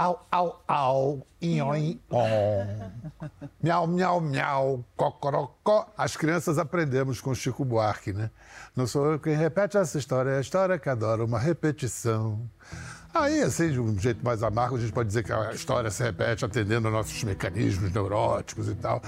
Au, au, au, inhoi, on. Miau, miau, miau, cocorocó. As crianças aprendemos com Chico Buarque, né? Não sou eu quem repete essa história, é a história que adora uma repetição. Aí, assim, de um jeito mais amargo, a gente pode dizer que a história se repete atendendo a nossos mecanismos neuróticos e tal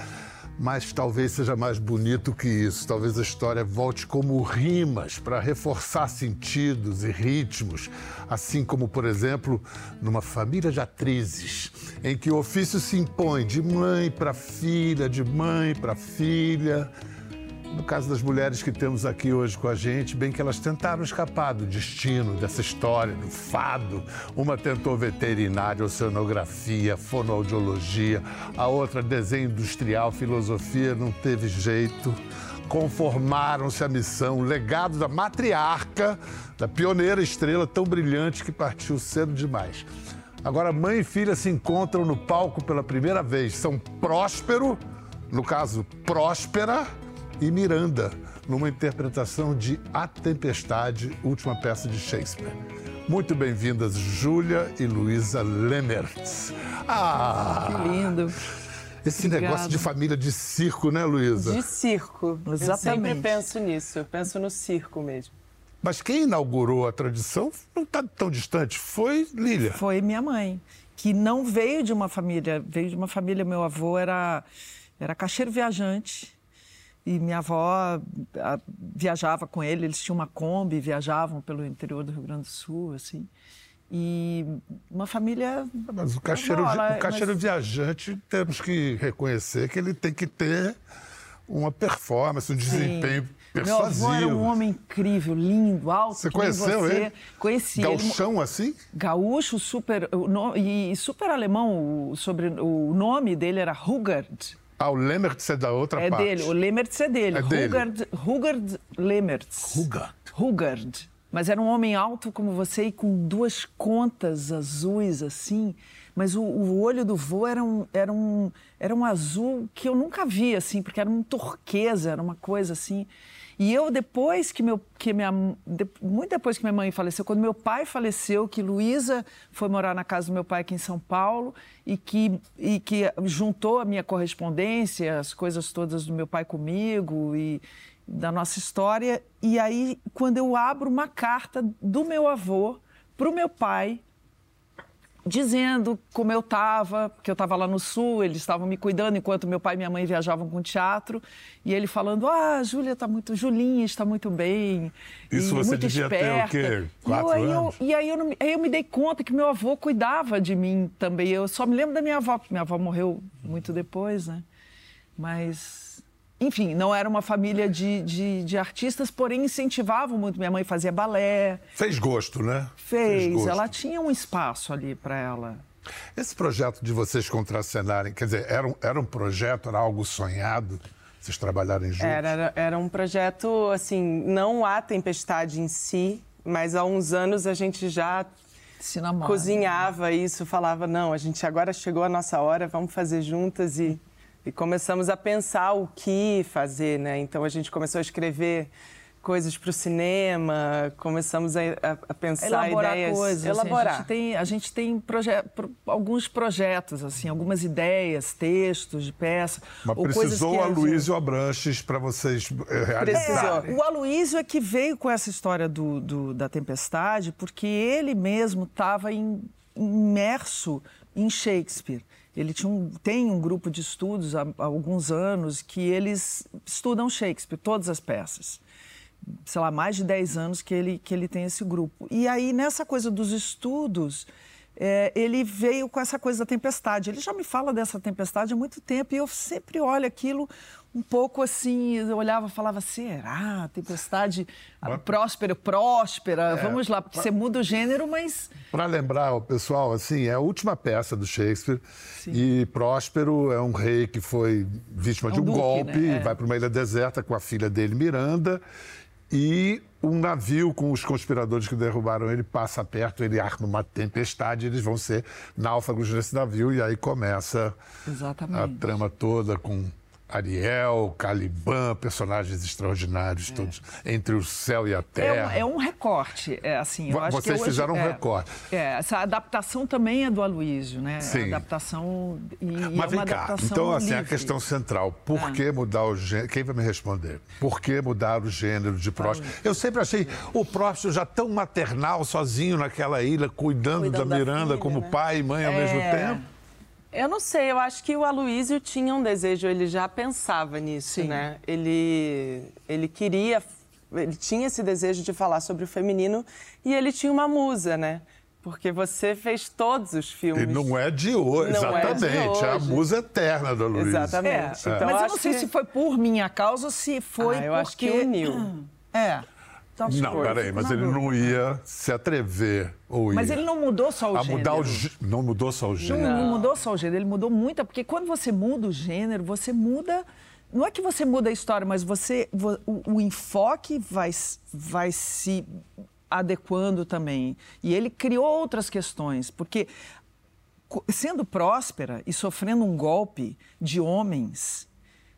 mas talvez seja mais bonito que isso. Talvez a história volte como rimas para reforçar sentidos e ritmos, assim como, por exemplo, numa família de atrizes, em que o ofício se impõe de mãe para filha, de mãe para filha no caso das mulheres que temos aqui hoje com a gente, bem que elas tentaram escapar do destino, dessa história, do fado. Uma tentou veterinária, oceanografia, fonoaudiologia, a outra desenho industrial, filosofia, não teve jeito. Conformaram-se à missão, o legado da matriarca, da pioneira estrela tão brilhante que partiu cedo demais. Agora, mãe e filha se encontram no palco pela primeira vez. São Próspero, no caso, Próspera e Miranda, numa interpretação de A Tempestade, última peça de Shakespeare. Muito bem-vindas, Júlia e Luísa Lemertz. Ah! Que lindo. Esse Obrigada. negócio de família de circo, né, Luísa? De circo. Exatamente. Eu sempre penso nisso, eu penso no circo mesmo. Mas quem inaugurou a tradição não está tão distante, foi Lília. Foi minha mãe, que não veio de uma família, veio de uma família, meu avô era, era caixeiro viajante, e minha avó a, viajava com ele, eles tinham uma Kombi, viajavam pelo interior do Rio Grande do Sul, assim. E uma família. Mas o caixeiro, o caixeiro mas... viajante, temos que reconhecer que ele tem que ter uma performance, um desempenho persuasivo. Meu avô era um homem incrível, lindo, alto. Você conheceu você. ele? Conheci Gauchão ele. assim? Gaúcho, super. E super alemão. Sobre, o nome dele era Hugard. Ah, o Lemertz é da outra é parte. É dele, o Lemertz é dele. É dele. Hugard, Hugard Lemertz. Hugard. Hugard. Mas era um homem alto como você e com duas contas azuis assim. Mas o, o olho do vô era um, era, um, era um azul que eu nunca vi, assim, porque era um turquesa, era uma coisa assim. E eu, depois que meu. Que minha, muito depois que minha mãe faleceu, quando meu pai faleceu, que Luísa foi morar na casa do meu pai aqui em São Paulo e que, e que juntou a minha correspondência, as coisas todas do meu pai comigo e da nossa história. E aí, quando eu abro uma carta do meu avô para o meu pai, dizendo como eu estava, que eu estava lá no sul, eles estavam me cuidando enquanto meu pai e minha mãe viajavam com teatro, e ele falando: "Ah, Júlia está muito, Julinha está muito bem". Isso você muito devia esperta. ter o quê? Quatro e, anos? Eu, e aí eu, não, aí eu me dei conta que meu avô cuidava de mim também. Eu só me lembro da minha avó, porque minha avó morreu muito depois, né? Mas enfim, não era uma família de, de, de, artistas, porém incentivavam muito. Minha mãe fazia balé. Fez gosto, né? Fez. Fez gosto. Ela tinha um espaço ali para ela. Esse projeto de vocês contracenarem, quer dizer, era um, era um projeto, era algo sonhado? Vocês trabalharem juntos? Era, era um projeto, assim, não a tempestade em si, mas há uns anos a gente já cozinhava isso, falava, não, a gente agora chegou a nossa hora, vamos fazer juntas e e começamos a pensar o que fazer, né? Então a gente começou a escrever coisas para o cinema, começamos a, a, pensar elaborar ideias, coisas, elaborar. Assim, a gente tem, a gente tem proje alguns projetos, assim, algumas ideias, textos de peça. Mas precisou o Aloysio Abranches para vocês eh, realizar. É, o Aloysio é que veio com essa história do, do da tempestade, porque ele mesmo estava imerso em Shakespeare. Ele um, tem um grupo de estudos há, há, alguns anos que eles estudam Shakespeare, todas as peças. Sei lá, mais de 10 anos que ele, que ele tem esse grupo. E aí, nessa coisa dos estudos, é, ele veio com essa coisa da tempestade. Ele já me fala dessa tempestade há muito tempo e eu sempre olho aquilo um pouco assim, eu olhava e falava, será? Tempestade mas... próspera, próspera, é, vamos lá, porque você muda o gênero, mas... Para lembrar o pessoal, assim, é a última peça do Shakespeare Sim. e Próspero é um rei que foi vítima é um de um duque, golpe, né? é. vai para uma ilha deserta com a filha dele, Miranda, e um navio com os conspiradores que derrubaram ele passa perto, ele arma uma tempestade, eles vão ser náufragos nesse navio e aí começa Exatamente. a trama toda com Ariel, Caliban, personagens extraordinários, é. todos, entre o céu e a terra. É, é um recorte, é, assim, Vocês hoje, fizeram um é, recorte. É, essa adaptação também é do Aloysio, né? Sim. A adaptação e, Mas é vem cá, então assim, livre. a questão central, por ah. que mudar o gênero? Quem vai me responder? Por que mudar o gênero de Proust? Eu sempre achei o Proust já tão maternal, sozinho naquela ilha, cuidando, cuidando da Miranda da filha, como né? pai e mãe ao mesmo é. tempo. Eu não sei, eu acho que o Aloísio tinha um desejo, ele já pensava nisso, Sim. né? Ele, ele queria, ele tinha esse desejo de falar sobre o feminino e ele tinha uma musa, né? Porque você fez todos os filmes. E não é de hoje, não exatamente. É, de hoje. é a musa eterna do Luiz. Exatamente. É. Então, Mas eu não sei que... se foi por minha causa ou se foi ah, eu porque... acho que uniu. É. Não, peraí, mas ele não ia se atrever ou ia. Mas ele não mudou só o a gênero. Mudar o, não mudou só o gênero. Não, não mudou só o gênero, ele mudou muito, porque quando você muda o gênero, você muda. Não é que você muda a história, mas você o, o enfoque vai, vai se adequando também. E ele criou outras questões, porque sendo próspera e sofrendo um golpe de homens,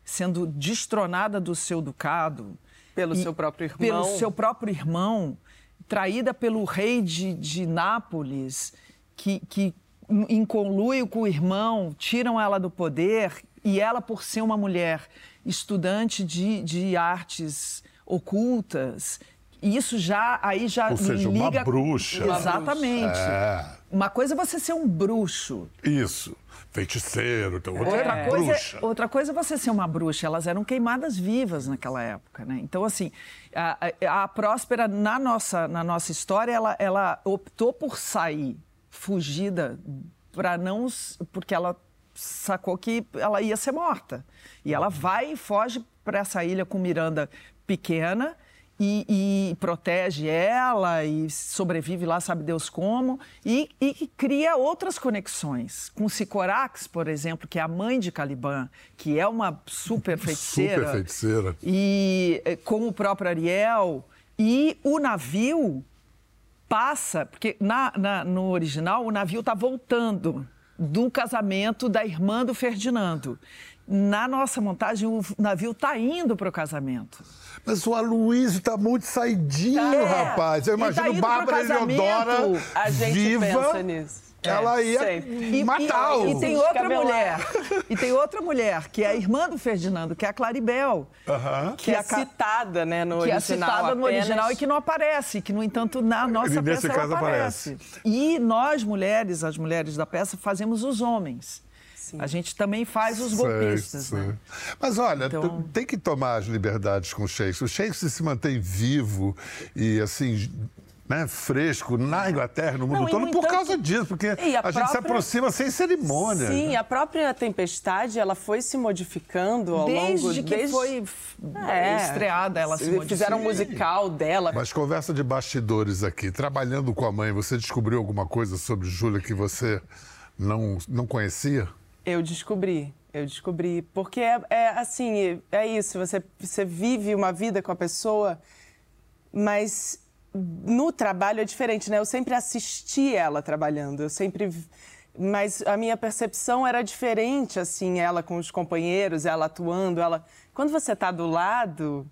sendo destronada do seu ducado, pelo seu próprio irmão. Pelo seu próprio irmão, traída pelo rei de, de Nápoles, que, que em conluio com o irmão, tiram ela do poder e ela, por ser uma mulher estudante de, de artes ocultas, isso já aí já Ou seja, liga... uma bruxa. Exatamente. É. Uma coisa é você ser um bruxo. Isso feiticeiro, então outra, outra é. coisa, bruxa. Outra coisa é você ser uma bruxa, elas eram queimadas vivas naquela época, né? Então, assim, a, a, a Próspera, na nossa, na nossa história, ela, ela optou por sair fugida para não... porque ela sacou que ela ia ser morta. E ela vai e foge para essa ilha com Miranda pequena e, e, protege ela e sobrevive lá, sabe Deus como, e, e cria outras conexões. Com Sicorax, por exemplo, que é a mãe de Caliban, que é uma super feiticeira. Super feiticeira. E eh, com o próprio Ariel. E o navio passa, porque na, na, no original o navio está voltando do casamento da irmã do Ferdinando. Na nossa montagem, o navio está indo para o casamento. Mas o Aloysio tá muito saidinho, é. rapaz. Eu tá imagino tá Bárbara Eleodora a gente viva. Pensa nisso. Ela é, ia matar e, e, e tem outra mulher. E tem outra mulher, que é a irmã do Ferdinando, que é a Claribel. Uh -huh. Que, que é citada, né, no que original. Que é citada apenas. no original e que não aparece, que, no entanto, na nossa peça ela aparece. aparece. E nós, mulheres, as mulheres da peça, fazemos os homens. Sim. A gente também faz os golpistas. Sei, sei. Né? Mas olha, então... tem que tomar as liberdades com o Shakespeare. O Shakespeare se mantém vivo e assim. Né, fresco na Inglaterra, no mundo Não, todo, por causa disso, porque a, a própria... gente se aproxima sem cerimônia. Sim, né? a própria Tempestade, ela foi se modificando ao desde longo... Que desde que foi é, estreada, ela se modificou. Fizeram um musical dela. Mas conversa de bastidores aqui, trabalhando com a mãe, você descobriu alguma coisa sobre Júlia que você não, não conhecia? Eu descobri, eu descobri. Porque é, é, assim, é isso, você, você vive uma vida com a pessoa, mas no trabalho é diferente, né? Eu sempre assisti ela trabalhando, eu sempre. Mas a minha percepção era diferente, assim, ela com os companheiros, ela atuando, ela. Quando você está do lado,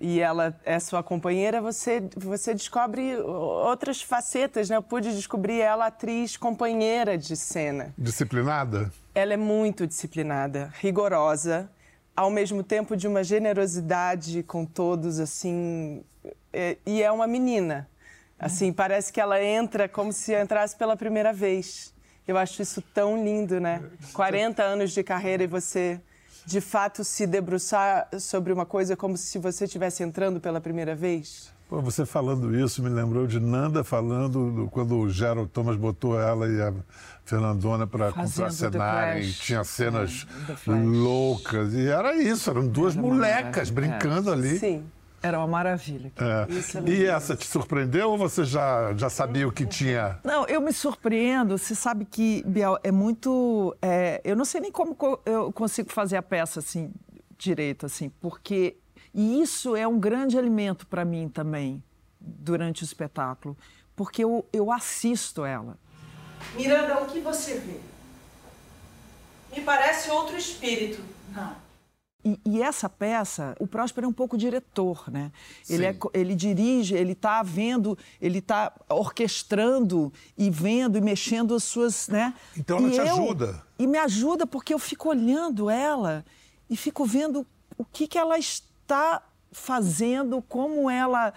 e ela é sua companheira, você, você descobre outras facetas, né? Eu pude descobrir ela atriz companheira de cena. Disciplinada? Ela é muito disciplinada, rigorosa, ao mesmo tempo de uma generosidade com todos, assim. É, e é uma menina. Assim, parece que ela entra como se entrasse pela primeira vez. Eu acho isso tão lindo, né? 40 anos de carreira e você de fato se debruçar sobre uma coisa como se você estivesse entrando pela primeira vez? Pô, você falando isso me lembrou de Nanda falando do, quando o Gerald Thomas botou ela e a Fernandona para e tinha cenas é, loucas. E era isso, eram duas era molecas brincando é. ali. Sim. Era uma maravilha. É. é e essa te surpreendeu ou você já, já sabia o que tinha? Não, eu me surpreendo. Você sabe que, Biel, é muito. É, eu não sei nem como eu consigo fazer a peça assim, direito, assim, porque. E isso é um grande alimento para mim também, durante o espetáculo, porque eu, eu assisto ela. Miranda, o que você vê? Me parece outro espírito. Não. E, e, essa peça, o Próspero é um pouco diretor, né? Ele, é, ele dirige, ele está vendo, ele está orquestrando e vendo e mexendo as suas, né? Então ela e te eu, ajuda. E me ajuda porque eu fico olhando ela e fico vendo o que, que ela está fazendo, como ela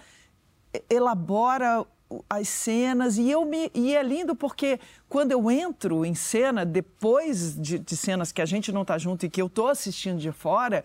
elabora as cenas e eu me e é lindo porque quando eu entro em cena depois de, de cenas que a gente não está junto e que eu estou assistindo de fora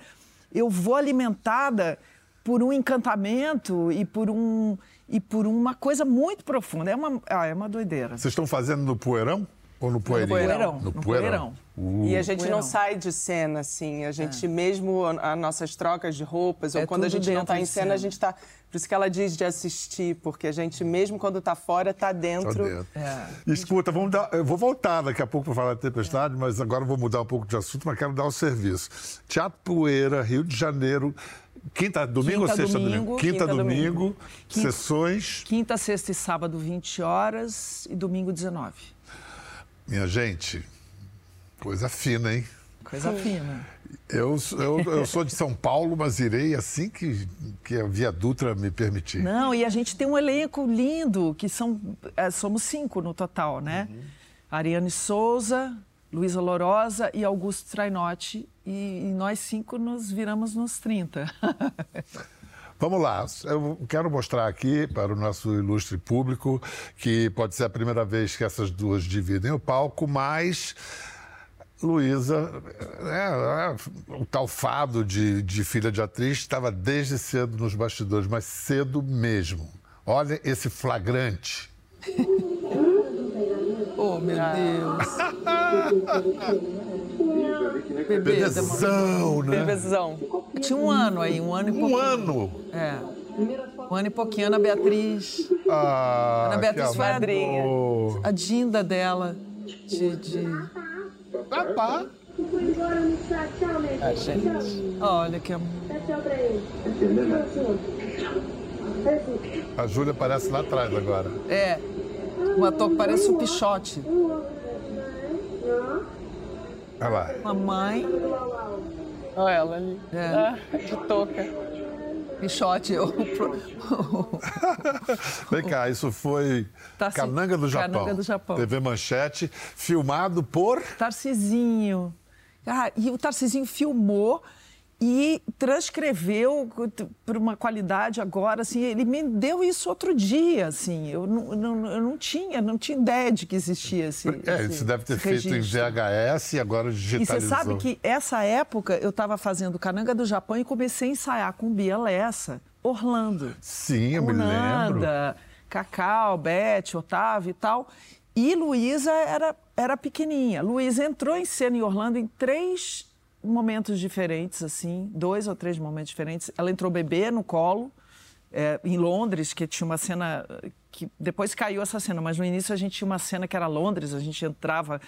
eu vou alimentada por um encantamento e por um e por uma coisa muito profunda é uma ah, é uma doideira vocês estão fazendo no poeirão ou no poeirinho? No poeirão. No, no poeirão. Uh. E a gente não sai de cena, assim. A gente, é. mesmo as nossas trocas de roupas, é ou quando a gente não está em cena, cena, a gente está... Por isso que ela diz de assistir, porque a gente, mesmo quando está fora, está dentro. Tá dentro. É. Escuta, vamos dar... eu vou voltar daqui a pouco para falar de Tempestade, é. mas agora vou mudar um pouco de assunto, mas quero dar o um serviço. Teatro Poeira, Rio de Janeiro... Quinta, domingo quinta, ou sexta, domingo? domingo? Quinta, quinta domingo. domingo. Quinta, sessões. Quinta, sexta e sábado, 20 horas e domingo, 19. Minha gente, coisa fina, hein? Coisa fina. Eu, eu, eu sou de São Paulo, mas irei assim que, que a Via Dutra me permitir. Não, e a gente tem um elenco lindo, que são, é, somos cinco no total, né? Uhum. Ariane Souza, Luísa Lorosa e Augusto Trainotti. E, e nós cinco nos viramos nos 30. Vamos lá, eu quero mostrar aqui para o nosso ilustre público que pode ser a primeira vez que essas duas dividem o palco, mas Luísa, é, é, o tal fado de, de filha de atriz estava desde cedo nos bastidores, mas cedo mesmo. Olha esse flagrante. oh, meu Deus. Bebezão, né? Bebezão. Tinha um ano aí, um ano e pouquinho. Um ano? É. Um ano e pouquinho, Ana Beatriz. Ah, Ana Beatriz foi a, a Dinda dela. De. de... Papá. Ah, gente. Olha que amor. A Júlia aparece lá atrás agora. É. Um ator que parece o Pichote. Olha lá. Mamãe. Olha ela ali. É. Ah, de touca. Pichote. Vem cá, isso foi Tarci... Cananga do Japão. Cananga do Japão. TV Manchete, filmado por... Tarcisinho. Ah, e o Tarcisinho filmou e transcreveu por uma qualidade agora, assim, ele me deu isso outro dia, assim, eu não, não, eu não tinha, não tinha ideia de que existia esse É, esse, deve ter feito registro. em VHS e agora digitalizou. E você sabe que essa época eu estava fazendo Cananga do Japão e comecei a ensaiar com Bia Lessa, Orlando. Sim, eu me lembro. Cacau, Beth, Otávio e tal. E Luísa era, era pequenininha. Luísa entrou em cena em Orlando em três momentos diferentes, assim, dois ou três momentos diferentes. Ela entrou bebê no colo, é, em Londres, que tinha uma cena que depois caiu essa cena, mas no início a gente tinha uma cena que era Londres, a gente entrava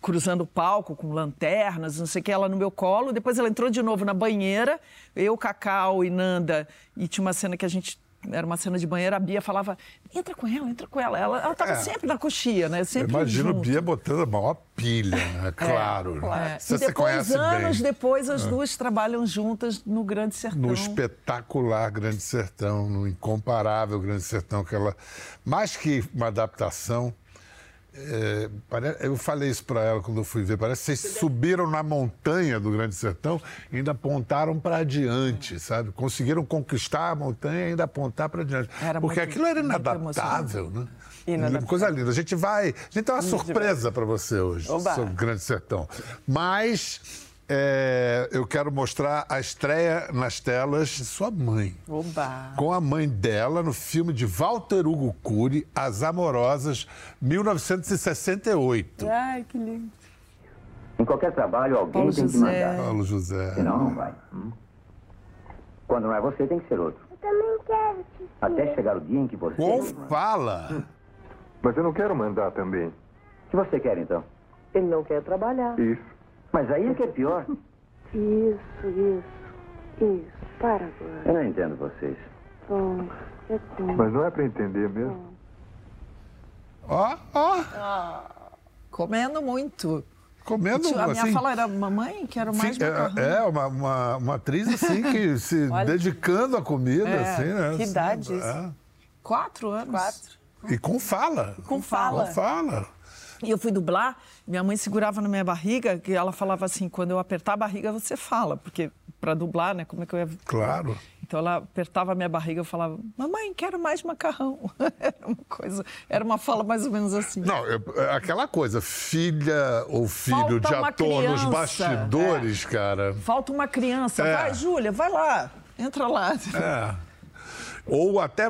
cruzando o palco com lanternas, não sei o que, ela no meu colo. Depois ela entrou de novo na banheira, eu, Cacau e Nanda, e tinha uma cena que a gente era uma cena de banheiro, a Bia falava, entra com ela, entra com ela. Ela estava é. sempre na coxia, né? Sempre Imagino junto. Bia botando a maior pilha, né? Claro. É, claro. É. e depois, anos bem. depois, as é. duas trabalham juntas no Grande Sertão. No espetacular Grande Sertão, no incomparável Grande Sertão, que ela, mais que uma adaptação, é, eu falei isso para ela quando eu fui ver. Parece que vocês subiram na montanha do Grande Sertão e ainda apontaram para adiante, sabe? Conseguiram conquistar a montanha e ainda apontar para adiante. Era Porque muito, aquilo era inadaptável, né? Inadaptável. Coisa linda. A gente vai. A gente tem uma surpresa para você hoje Oba. sobre o Grande Sertão. Mas é, eu quero mostrar a estreia nas telas de sua mãe. Oba. Com a mãe dela no filme de Walter Hugo Cury, As Amorosas, 1968. Ai, que lindo. Em qualquer trabalho, alguém Paulo tem José. que mandar. Paulo José. Senão, não vai. Hum? Quando não é você, tem que ser outro. Eu também quero. Até chegar o dia em que você... Ou fala. Hum. Mas eu não quero mandar também. O que você quer, então? Ele não quer trabalhar. Isso. Mas aí é que é pior. Isso, isso, isso. Para agora. Eu não entendo vocês. Bom, é bom. Mas não é para entender mesmo. Ó, ó. Comendo muito. Comendo, a minha assim, fala era mamãe, quero mais fi- macarrão. é, é uma, uma, uma atriz assim que se Olha. dedicando à comida, É, assim, né? que Assim, idade isso? é. Quatro anos. Quatro. E com fala. Com fala. Com fala. E eu fui dublar, minha mãe segurava na minha barriga, que ela falava assim, quando eu apertar a barriga, você fala, porque para dublar, né, como é que eu ia... Claro. Então ela apertava a minha barriga, eu falava, mamãe, quero mais macarrão. Era uma coisa, era uma fala mais ou menos assim. Não, eu- é aquela coisa, filha ou filho Falta de ator nos criança. bastidores, cara. Falta uma criança, É. vai, Júlia, vai lá, entra lá. É. Ou até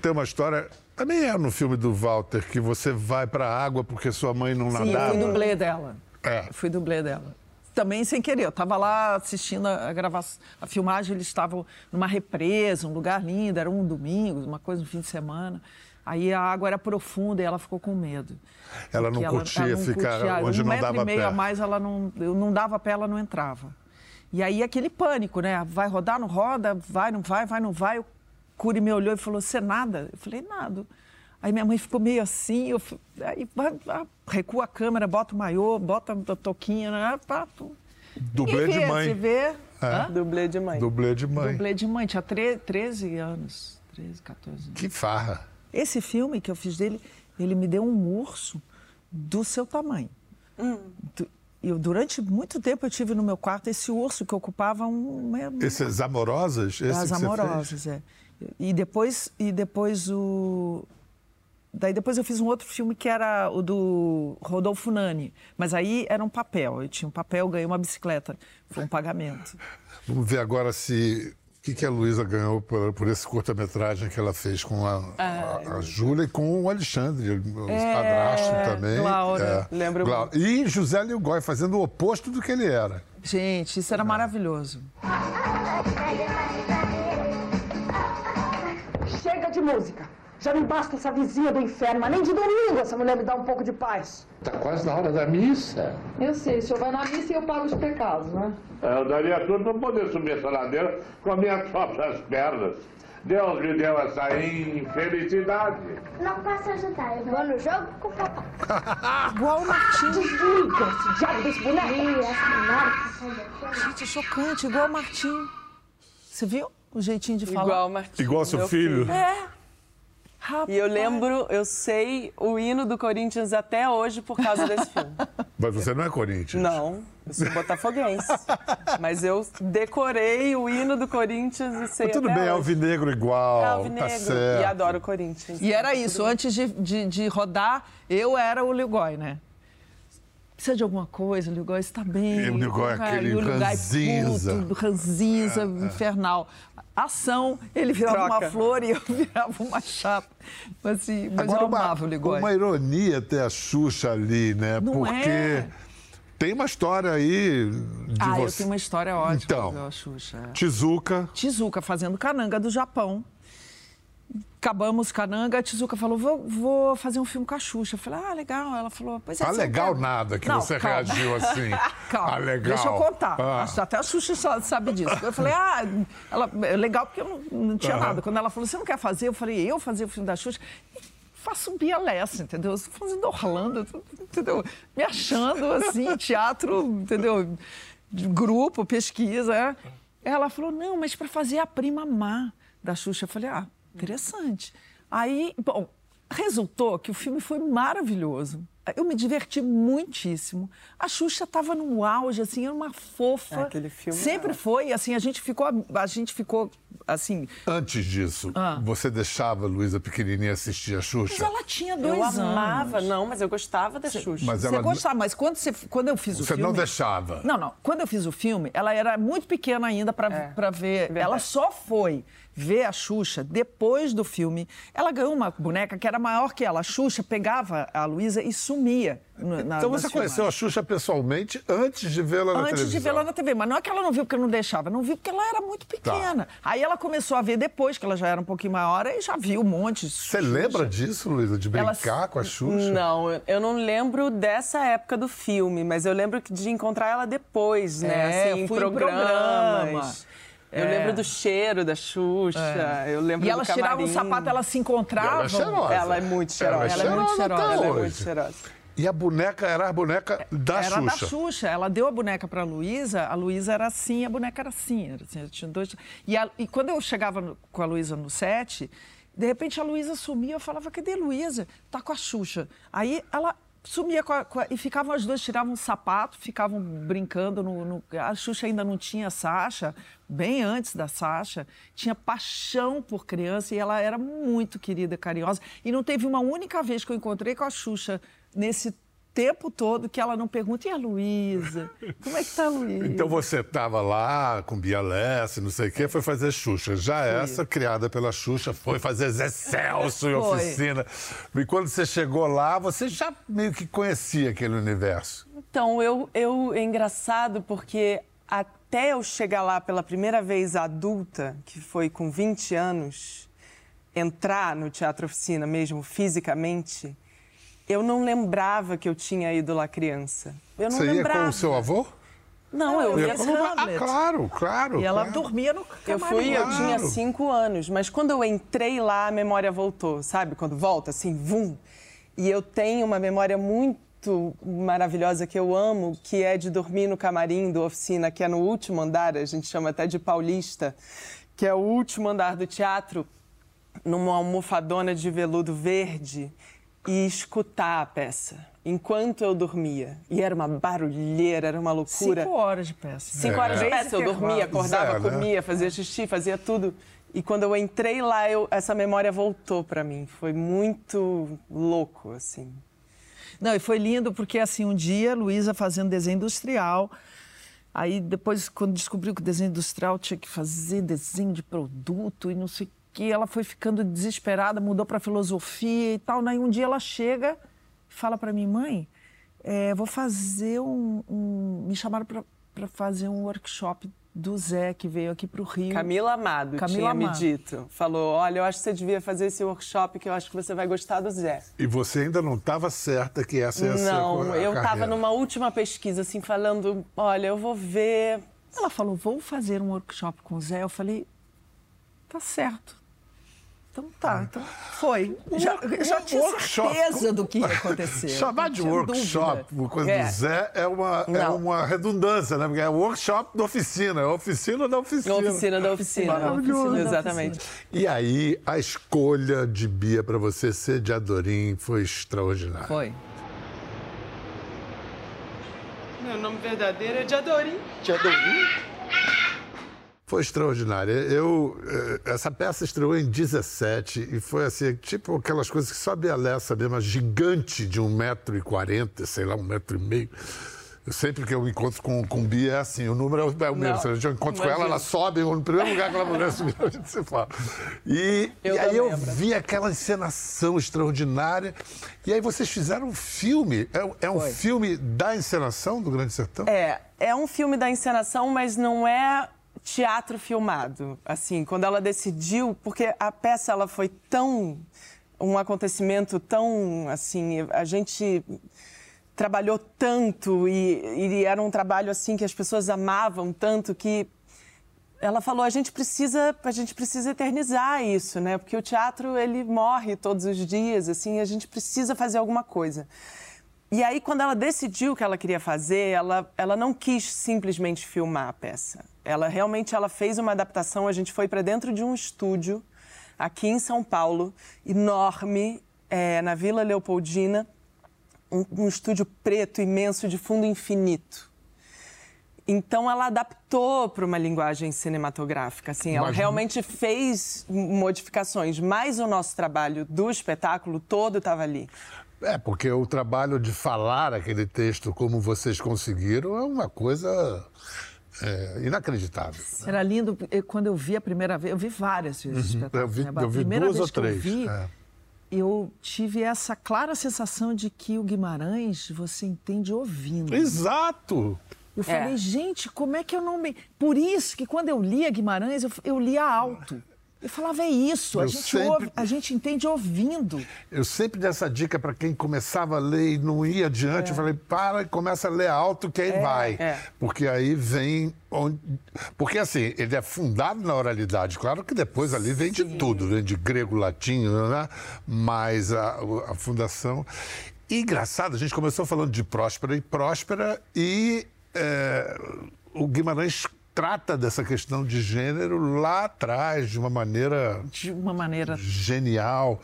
tem uma história. Também é no filme do Walter, que você vai pra água porque sua mãe não Sim, eu nadava. fui dublê dela. É. Eu fui dublê dela. Também sem querer. Eu estava lá assistindo a, a gravação, a filmagem, eles estavam numa represa, um lugar lindo, era um domingo, uma coisa no fim de semana. Aí a água era profunda e ela ficou com medo. Ela não curtia ficar curtia. onde um não metro dava e meio pé. a mais, ela não, eu não dava pé, ela não entrava. E aí aquele pânico, né? Vai rodar, não roda, vai, não vai, vai, não vai. Curi me olhou e falou, você nada? Eu falei, nada. Aí minha mãe ficou meio assim, eu, aí recua a câmera, bota o maiô, bota a toquinha, né? Pá, pô. Dublê de vê, mãe. Vê? Hã? Dublê de mãe. Dublê de mãe. Dublê de mãe, tinha tre- 13 anos, 13, 14 anos. Que farra. Esse filme que eu fiz dele, ele me deu um urso do seu tamanho. Du- Eu, durante muito tempo eu tive no meu quarto esse urso que ocupava um... uma- Esses amorosas? Esse as amorosas, é. E depois, e depois o... Daí depois eu fiz um outro filme que era o do Rodolfo Nani. Mas aí era um papel. Eu tinha um papel, ganhei uma bicicleta. Foi um pagamento. Vamos ver agora se. O que, que a Luísa ganhou por, por esse curta-metragem que ela fez com a, a, a Júlia e com o Alexandre, o É, padrasto também. Glaura. Lembro Glau- E José Lilgói fazendo o oposto do que ele era. Gente, isso era maravilhoso. De música. Já me basta essa vizinha do inferno, mas nem de domingo essa mulher me dá um pouco de paz. Tá quase na hora da missa. Eu sei, o senhor vai na missa e eu pago os pecados, né? Eu daria tudo para poder subir essa ladeira com as minhas próprias pernas. Deus me deu essa infelicidade. Não posso ajudar. Eu vou no jogo com o papai. Igual o Martim. Desliga esse diabo desse boneco. Menor Gente, é chocante, igual o Martim. Você viu o jeitinho de falar? Igual o Martim. Igual seu meu filho. É. Rapaz. E eu lembro, eu sei o hino do Corinthians até hoje por causa desse filme. Mas você não é Corinthians. Não, eu sou botafoguense. Mas eu decorei o hino do Corinthians e sei Mas tudo até bem, é hoje. alvinegro igual. É Tá alvinegro. certo. e adoro o Corinthians. E era isso, antes de, de, de rodar, eu era o Ligói, né? Precisa de alguma coisa, o Ligói está bem. E o Ligói é Cara, aquele e ranzinza. Puto, ranzinza, infernal. Ação, ele virava Troca. uma flor e eu virava uma chapa. Mas, assim, mas eu uma, amava o Ligói. uma ironia ter a Xuxa ali, né? Não Porque é? tem uma história aí de Ah, eu você. tenho uma história ótima Então. com a Xuxa. é. Tizuka. Tizuka fazendo cananga do Japão. Acabamos cananga, a Tizuka falou: vou, vou fazer um filme com a Xuxa. Eu falei: ah, legal. Ela falou: pois é. Ah, você legal quer?" nada que Não, você calma. reagiu assim. Calma, Ah, legal. deixa eu contar. Ah. Até a Xuxa sabe disso. Eu falei, ah, ela, é legal porque eu não, não tinha nada. Quando ela falou, você não quer fazer? Eu falei, eu fazer o filme da Xuxa? Faço Bia Lessa, entendeu? Eu Fazendo Orlando, entendeu? Me achando, assim, teatro, entendeu? De grupo, pesquisa. é. Ela falou, não, mas para fazer a prima má da Xuxa. Eu falei, ah, interessante. Aí, bom, resultou que o filme foi maravilhoso. Eu me diverti muitíssimo. A Xuxa estava no auge, assim, era uma fofa. Aquele filme Sempre era. foi, assim, a gente ficou, a gente ficou, assim... Antes disso, Ah. você deixava a Luísa pequenininha assistir a Mas Xuxa? ela tinha dois Eu anos. amava, não, mas eu gostava da Xuxa. Mas Você ela gostava, mas quando, você, quando eu fiz o Você filme... não deixava. Não, não. Quando eu fiz o filme, ela era muito pequena ainda para É, ver. verdade. Ela só foi ver a Xuxa depois do filme. Ela ganhou uma boneca que era maior que ela. A Xuxa pegava a Luísa e sumia. na- Então você conheceu a. Xuxa pessoalmente antes de vê-la na Antes televisão? de vê-la na TV. Mas não é que ela não viu porque não deixava, não viu porque ela era muito Tá. pequena. Aí ela começou a ver depois, que ela já era um pouquinho maior, e já viu um monte. Você lembra disso, Luísa? De Ela- brincar com a Xuxa? Não, eu- não lembro dessa época do filme, mas eu lembro de encontrar ela depois, né? É, assim, em fui em programas. Eu É. lembro do cheiro da Xuxa, eu lembro E do elas tiravam o sapato, elas se encontravam. Ela é cheirosa. Ela é muito cheirosa. Ela é Ela é muito cheirosa Ela é muito cheirosa. E a boneca era a boneca da era Xuxa? Era da Xuxa. Ela deu a boneca para a Luísa, a Luísa era assim, a boneca era assim. Era assim tinha dois... e, a... e quando eu chegava no... com a Luísa no set, de repente a Luísa sumia, eu falava, cadê a Luísa? Tá com a Xuxa. Aí ela sumia com a, com a... e ficavam as duas, tiravam um sapato, ficavam brincando no, no, A Xuxa ainda não tinha Sasha, bem antes da Sasha, tinha paixão por criança e ela era muito querida, carinhosa. E não teve uma única vez que eu encontrei com a Xuxa nesse tempo todo que ela não pergunta, e a Luísa? Como é que tá a Luísa? Então você estava lá com Bia Lessa, não sei o quê, foi fazer Xuxa. Já essa, criada pela Xuxa, foi fazer Zé Celso em oficina. E quando você chegou lá, você já meio que conhecia aquele universo. Então, eu, eu é engraçado porque até eu chegar lá pela primeira vez adulta, que foi com 20 anos, entrar no Teatro Oficina mesmo, fisicamente, eu não lembrava que eu tinha ido lá criança. Eu não Você lembrava. ia com o seu avô? Não, eu ia como... Ah, claro, claro. E ela claro. dormia no camarim. Eu fui, claro. eu tinha cinco anos, mas quando eu entrei lá, a memória voltou, sabe? Quando volta, assim, vum. E eu tenho uma memória muito maravilhosa que eu amo, que é de dormir no camarim do oficina, que é no último andar, a gente chama até de paulista, que é o último andar do teatro, numa almofadona de veludo verde e escutar a peça enquanto eu dormia. E era uma barulheira, era uma loucura. Cinco horas de peça. Cinco é. horas de peça. Eu dormia, acordava, Zé, comia, né? fazia xixi, fazia tudo. E quando eu entrei lá, eu, essa memória voltou para mim. Foi muito louco, assim. Não, e foi lindo porque, assim, um dia, Luísa fazendo desenho industrial. Aí, depois, quando descobriu que o desenho industrial tinha que fazer desenho de produto e não sei o que ela foi ficando desesperada, mudou para filosofia e tal. Aí um dia ela chega e fala para mim, mãe, é, vou fazer um, um... me chamaram para fazer um workshop do Zé que veio aqui para o Rio. Camila Amado Camila tinha Amado. me dito. Falou, olha, eu acho que você devia fazer esse workshop que eu acho que você vai gostar do Zé. E você ainda não estava certa que essa ia ser Não, eu estava numa última pesquisa, assim, falando, olha, eu vou ver... Ela falou, vou fazer um workshop com o Zé. Eu falei, tá certo. Então tá, então foi. Já, já tinha workshop. certeza do que ia acontecer. Chamar de workshop, dúvida. coisa é. do Zé, é uma, é uma redundância, né? Porque é workshop da oficina, é oficina da oficina. Oficina da oficina. Maravilhoso. Exatamente. E aí, a escolha de Bia para você ser de Adorim foi extraordinária. Foi. Meu nome verdadeiro é de Adorim. De Adorim? Foi extraordinária. Eu, essa peça estreou em 17 e foi assim, tipo aquelas coisas que só a sabia, mas gigante de 1,40m, sei lá, 1,5m. Eu, sempre que eu encontro com, com Bia é assim, o número é o mesmo. Se a gente encontra com ela, ela sobe no primeiro lugar que ela mulher subir, a gente se fala. E, e aí eu vi aquela encenação extraordinária. E aí vocês fizeram um filme. É, é um Foi. filme da encenação do Grande Sertão? É, é um filme da encenação, mas não é teatro filmado. Assim, quando ela decidiu, porque a peça ela foi tão um acontecimento tão assim, a gente trabalhou tanto e, e, era um trabalho assim que as pessoas amavam tanto que ela falou a gente precisa a gente precisa eternizar isso, né? Porque o teatro ele morre todos os dias, assim, a gente precisa fazer alguma coisa. E aí, quando ela decidiu o que ela queria fazer, ela, ela não quis simplesmente filmar a peça. Ela realmente ela fez uma adaptação. A gente foi para dentro de um estúdio aqui em São Paulo, enorme, é, na Vila Leopoldina, um, um estúdio preto imenso de fundo infinito. Então ela adaptou para uma linguagem cinematográfica, assim, ela realmente fez modificações, mas o nosso trabalho do espetáculo todo estava ali. É, porque o trabalho de falar aquele texto como vocês conseguiram é uma coisa é, inacreditável. Né? Era lindo, quando eu vi a primeira vez, eu vi várias vezes uhum. Eu vi, né? eu vi duas ou três. Eu, vi, é. eu tive essa clara sensação de que o Guimarães você entende ouvindo. Exato! Eu é. falei, gente, como é que eu não me. Por isso que quando eu lia Guimarães, eu, eu lia alto. Eu falava, é isso, a gente, sempre... ouve, a gente entende ouvindo. Eu sempre dei essa dica para quem começava a ler e não ia adiante. É. Eu falei, para e começa a ler alto que aí é, vai. É. Porque aí vem. Onde... Porque assim, ele é fundado na oralidade. Claro que depois ali vem Sim. de tudo, vem de grego, latim, né? mas a, a fundação. E engraçado, a gente começou falando de Próspera e Próspera e é, o Guimarães trata dessa questão de gênero lá atrás de uma maneira de uma maneira genial.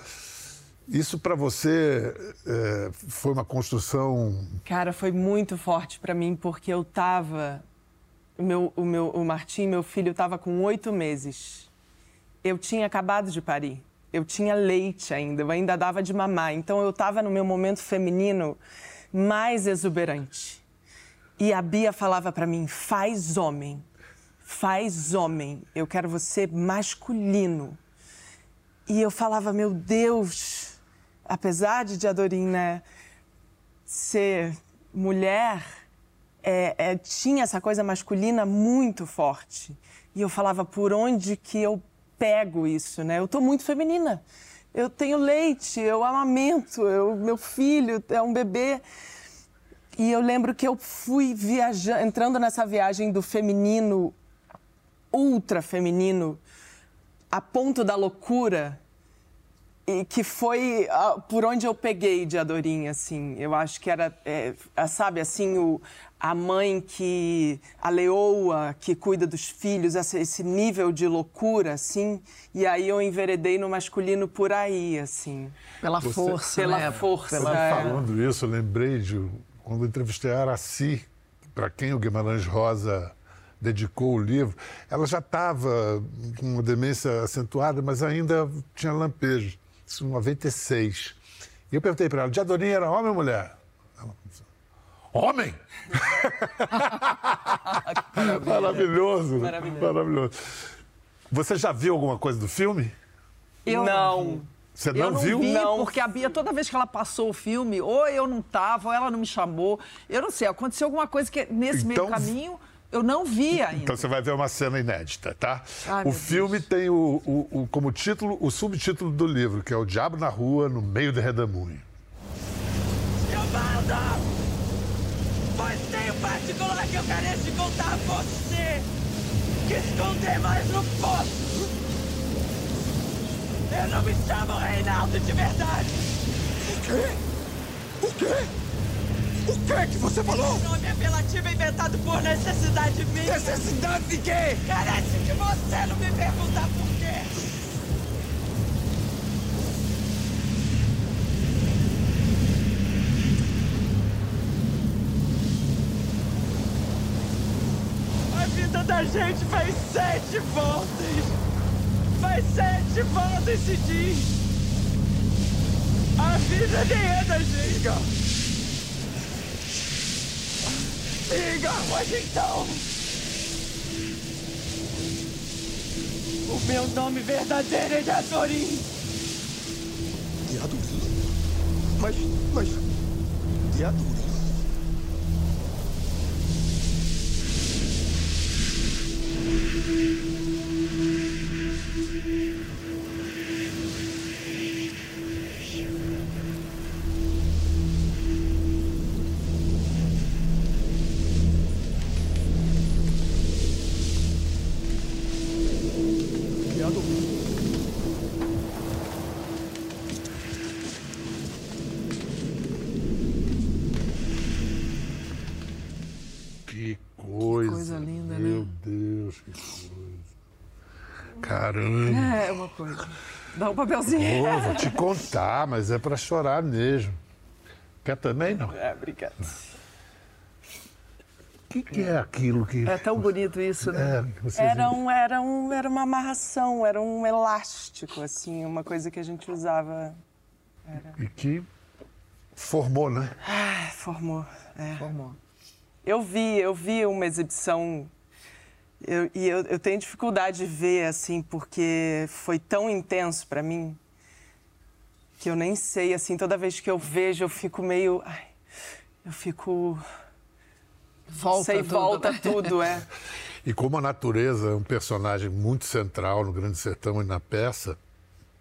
Isso para você é, foi uma construção? Cara, foi muito forte para mim porque eu tava o meu o meu o Martim, meu filho, estava com oito meses. Eu tinha acabado de parir. Eu tinha leite ainda, eu ainda dava de mamar. Então eu estava no meu momento feminino mais exuberante. E a Bia falava para mim: faz homem, faz homem. Eu quero você masculino. E eu falava: meu Deus, apesar de Adorim né, ser mulher, é, é, tinha essa coisa masculina muito forte. E eu falava: por onde que eu pego isso, né? Eu tô muito feminina. Eu tenho leite, eu amamento, eu, meu filho é um bebê. E eu lembro que eu fui viajando, entrando nessa viagem do feminino, ultra feminino, a ponto da loucura, e que foi uh, por onde eu peguei de Adorinha, assim. Eu acho que era, é, sabe, assim, o, a mãe que a leoa que cuida dos filhos, esse nível de loucura, assim. E aí eu enveredei no masculino por aí, assim. Pela Você, força, Pela né? força. Pela, é. Falando isso, eu lembrei de quando entrevistei a Araci, para quem o Guimarães Rosa dedicou o livro. Ela já estava com uma demência acentuada, mas ainda tinha lampejo. Isso em 96. E eu perguntei para ela, de Adorinha era homem ou mulher? Ela Homem! Maravilhoso. Maravilhoso. Maravilhoso. Você já viu alguma coisa do filme? Eu não. Você não, eu não viu? Vi, não. porque a Bia, toda vez que ela passou o filme, ou eu não tava, ou ela não me chamou. Eu não sei, aconteceu alguma coisa que nesse então, meio caminho eu não vi ainda. Então você vai ver uma cena inédita, tá? Ai, o filme Deus. tem o, o, o, como título o subtítulo do livro, que é O Diabo na Rua, no meio do redemoinho. Giovanna! Pois tenho particular que eu careço de contar a você que esconder mais no poço. Eu não me chamo Reinaldo de verdade. O quê? O quê? O que que você falou? Esse nome apelativo é inventado por necessidade minha. Necessidade de quê? Carece de você não me perguntar por quê. vida da gente faz sete voltas. Faz sete voltas esse dia. A vida nem é da gente. Diga. Mas então. O meu nome verdadeiro é. De Adorim? Mas, mas... De Dá um papelzinho. Oh, vou te contar, mas é para chorar mesmo. Quer também, não? É, obrigado. O que, que, é aquilo que. É tão bonito isso, né? É, era, um, era, um, era uma amarração, era um elástico, assim, uma coisa que a gente usava. Era... E que formou, né? Ah, formou. É. Formou. Eu vi, eu vi uma exibição eu, e eu, eu, tenho dificuldade de ver, assim, porque foi tão intenso para mim que eu nem sei, assim, toda vez que eu vejo eu fico meio. Ai, eu fico. Volta sei, tudo. volta tudo, é. E como a natureza é um personagem muito central no Grande Sertão e na peça,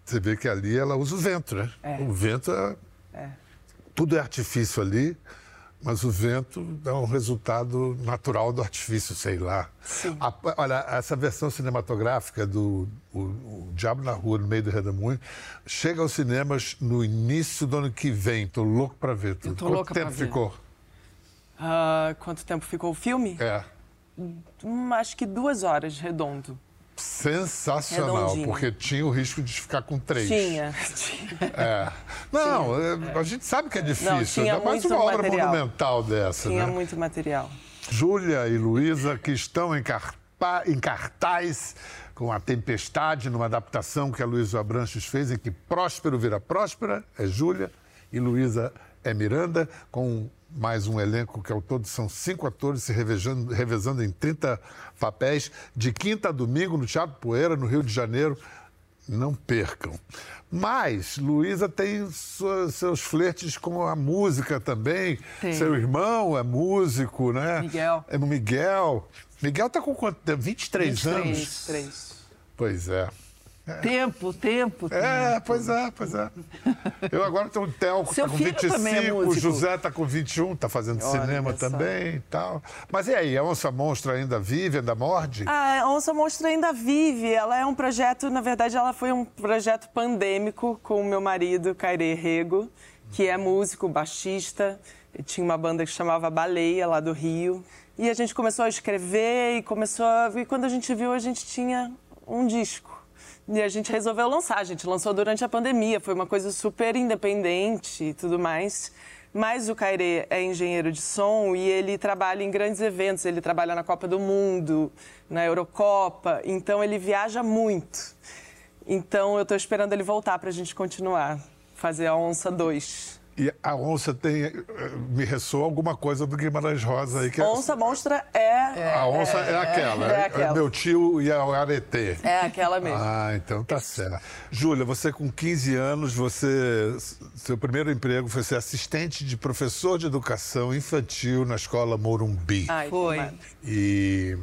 você vê que ali ela usa o vento, né? É. O vento é... é. Tudo é artifício ali, mas o vento é um resultado natural do artifício, sei lá. A, olha, essa versão cinematográfica do o, o Diabo na Rua, no meio do Redemoinho, chega aos cinemas no início do ano que vem. Tô louco para ver tudo. Quanto tempo ficou? Ah, quanto tempo ficou o filme? É. Hum, acho que duas horas, redondo. Sensacional, porque tinha o risco de ficar com três. Tinha. É. Não, é, a gente sabe que é difícil, tinha ainda mais uma obra material. monumental dessa, Tinha né? muito material. Júlia e Luísa, que estão em, carpa- em cartaz com A Tempestade, numa adaptação que a Luísa Abranches fez, em que Próspero vira Próspera, é Júlia, e Luísa é Miranda, com mais um elenco que ao todo são cinco atores se revezando, revezando em 30 papéis, de quinta a domingo no Teatro Poeira, no Rio de Janeiro. Não percam. Mas Luísa tem sua- seus flertes com a música também. Tem. Seu irmão é músico, né? Miguel. É o Miguel. Miguel tá com quanto tempo? 23, anos? 23. Três. Pois é. Tempo, tempo, É, tempo. pois é, pois é. Eu agora tenho o Telco, Seu tá com filho 25, também é o. José tá com 21, tá fazendo Olha cinema também e tal. Mas e aí, a Onça Monstra ainda vive, ainda morde? Ah, a Onça Monstra ainda vive. Ela é um projeto, na verdade, ela foi um projeto pandêmico com o meu marido, Caire Rego, que é músico, baixista. E tinha uma banda que chamava Baleia, lá do Rio. E a gente começou a escrever e começou a... E quando a gente viu, a gente tinha um disco. E a gente resolveu lançar. A gente lançou durante a pandemia. Foi uma coisa super independente e tudo mais. Mas o Caire é engenheiro de som e ele trabalha em grandes eventos. Ele trabalha na Copa do Mundo, na Eurocopa. Então ele viaja muito. Então eu estou esperando ele voltar para a gente continuar. Fazer a Onça 2. E a Onça tem. eh, Me ressoa alguma coisa do Guimarães Rosa aí. Que é- Onça Monstra é... A onça é, aquela. é aquela. meu tio e a aretê. É aquela mesmo. Ah, então tá certo. Júlia, você com 15 anos, você seu primeiro emprego foi ser assistente de professor de educação infantil na escola Morumbi. Ai, Foi. E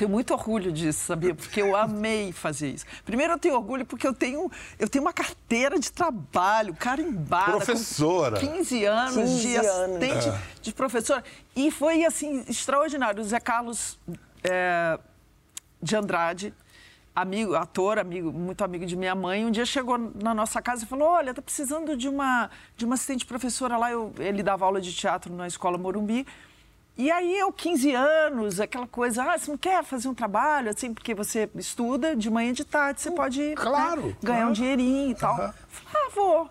Tenho muito orgulho disso, sabia? Porque eu amei fazer isso. Primeiro, eu tenho orgulho porque eu tenho, eu tenho uma carteira de trabalho carimbada. Professora. Com 15 anos 15 de anos. assistente É. de professora. E foi, assim, extraordinário. O Zé Carlos é, de Andrade, amigo, ator, amigo, muito amigo de minha mãe, um dia chegou na nossa casa e falou: Olha, tá precisando de uma, de uma assistente professora lá. Eu, ele dava aula de teatro na escola Morumbi. E aí, eu, 15 anos, aquela coisa, ah, você não quer fazer um trabalho, assim, porque você estuda de manhã e de tarde, você pode né, claro, ganhar claro. um dinheirinho e tal. Aham. Falei, ah, vou.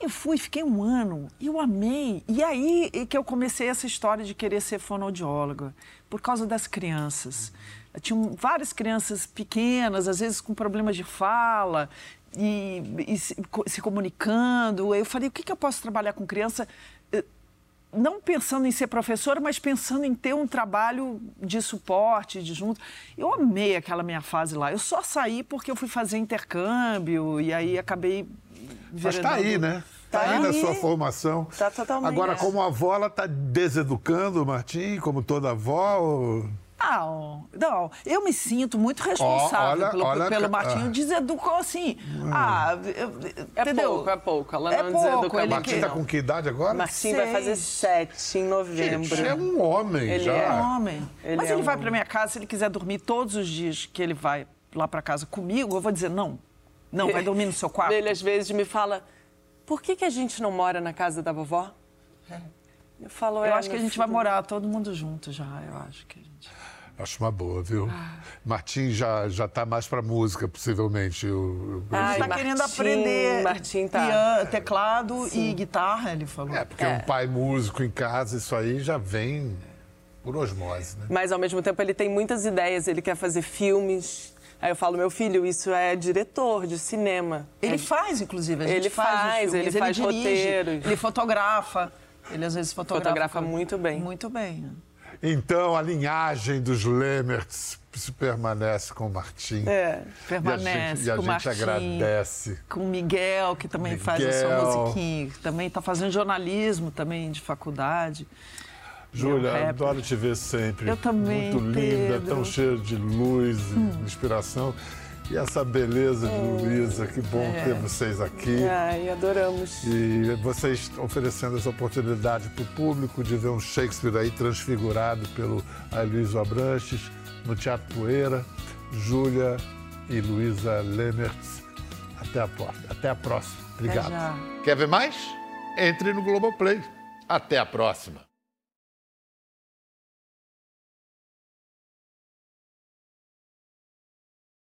Eu fui, fiquei um ano, e eu amei. E aí é que eu comecei essa história de querer ser fonoaudióloga, por causa das crianças. Tinham várias crianças pequenas, às vezes com problemas de fala, e, e se, se comunicando. Eu falei, o que, que eu posso trabalhar com criança? Não pensando em ser professora, mas pensando em ter um trabalho de suporte, de junto. Eu amei aquela minha fase lá. Eu só saí porque eu fui fazer intercâmbio e aí acabei Mas tá aí, né? Tá, Tá aí na sua formação. Tá totalmente. Agora, como avó, ela tá deseducando o Martim, como toda avó. ou- Não, não. Eu me sinto muito responsável olha- pelo, olha pelo Martinho. ah. Deseducou assim. Ah, eu- É entendeu? pouco, é pouco. Ela É não pouco, deseduca ele Martim que- tá com que idade agora? Martim vai fazer sete em novembro. Gente, é um homem Ele já. é homem. Ele Mas é ele um vai para homem. minha casa, se ele quiser dormir todos os dias que ele vai lá para casa comigo, eu vou dizer não. Não, vai dormir no seu quarto. Ele às vezes me fala: por que, que a gente não mora na casa da vovó? Eu falo, Eu é, acho que a gente vai filho. morar todo mundo junto já, eu acho que a gente... Acho uma boa, viu? Ah. Martim já, já tá mais pra música, possivelmente. Eu, eu- Ai, Ele tá Martim, querendo aprender Martim tá. piano, teclado e guitarra, ele falou. É, porque um pai músico em casa, isso aí já vem por osmose, né? Mas ao mesmo tempo ele tem muitas ideias, ele quer fazer filmes. Aí eu falo, meu filho, isso é diretor de cinema. Ele É- faz, inclusive. A gente Ele faz, os faz, filmes, ele faz dirige, roteiros. Ele fotografa. Ele às vezes fotografa. Fotografa muito bem. Muito bem. Então, a linhagem dos Lemerts permanece com o Martim. É, permanece E a gente, e a gente Martim. agradece. Com o Miguel, que também faz a sua Miguel. musiquinha. que Também está fazendo jornalismo também de faculdade. Júlia, rapper. adoro te ver sempre. Eu também, Muito linda, Pedro. Hum. tão cheia de luz e inspiração. E essa beleza de hum, Luísa, que bom é. ter vocês aqui. Ai, adoramos. E vocês oferecendo essa oportunidade para o público de ver um Shakespeare aí transfigurado pelo Aloysio Abranches no Teatro Poeira. Júlia e Luísa Lemertz. Até a, Até a próxima. Obrigado. Quer ver mais? Entre no Globoplay. Até a próxima.